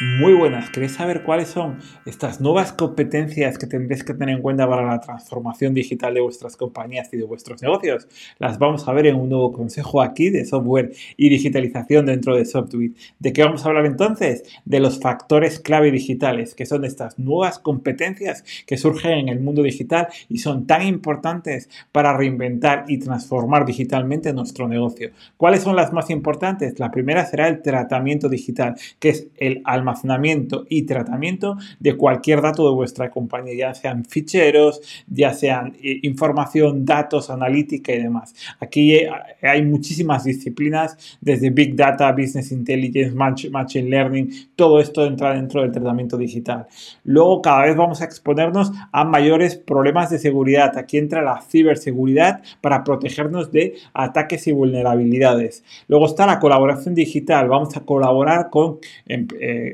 Muy buenas, ¿queréis saber cuáles son estas nuevas competencias que tendréis que tener en cuenta para la transformación digital de vuestras compañías y de vuestros negocios? Las vamos a ver en un nuevo consejo aquí de software y digitalización dentro de Software. ¿De qué vamos a hablar entonces? De los factores clave digitales, que son estas nuevas competencias que surgen en el mundo digital y son tan importantes para reinventar y transformar digitalmente nuestro negocio. ¿Cuáles son las más importantes? La primera será el tratamiento digital, que es el almacenamiento y tratamiento de cualquier dato de vuestra compañía, ya sean ficheros, ya sean eh, información, datos, analítica y demás. Aquí eh, hay muchísimas disciplinas, desde Big Data, Business Intelligence, Machine Learning, todo esto entra dentro del tratamiento digital. Luego, cada vez vamos a exponernos a mayores problemas de seguridad. Aquí entra la ciberseguridad para protegernos de ataques y vulnerabilidades. Luego está la colaboración digital. Vamos a colaborar con em,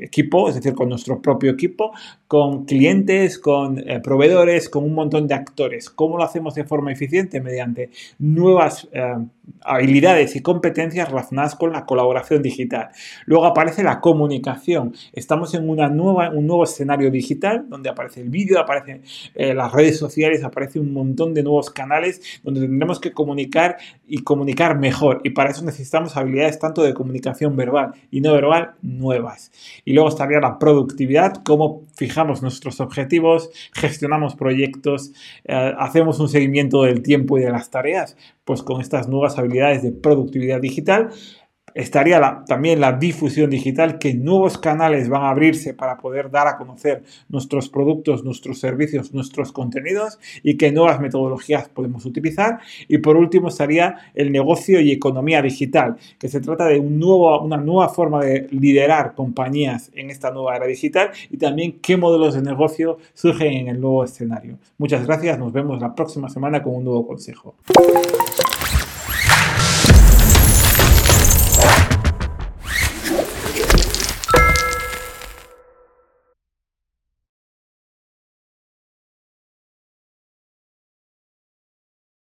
equipo, es decir, con nuestro propio equipo, con clientes, con eh, proveedores, con un montón de actores. ¿Cómo lo hacemos de forma eficiente? Mediante nuevas eh, habilidades y competencias relacionadas con la colaboración digital. Luego aparece la comunicación. Estamos en una nueva, un nuevo escenario digital donde aparece el vídeo, aparecen eh, las redes sociales, aparece un montón de nuevos canales donde tendremos que comunicar y comunicar mejor. Y para eso necesitamos habilidades tanto de comunicación verbal y no verbal nuevas. Y luego estaría la productividad, cómo fijamos nuestros objetivos, gestionamos proyectos, eh, hacemos un seguimiento del tiempo y de las tareas, pues con estas nuevas habilidades de productividad digital estaría también la difusión digital, que nuevos canales van a abrirse para poder dar a conocer nuestros productos, nuestros servicios, nuestros contenidos y qué nuevas metodologías podemos utilizar. Y por último estaría el negocio y economía digital, que se trata de un nuevo, una nueva forma de liderar compañías en esta nueva era digital y también qué modelos de negocio surgen en el nuevo escenario. Muchas gracias, nos vemos la próxima semana con un nuevo consejo.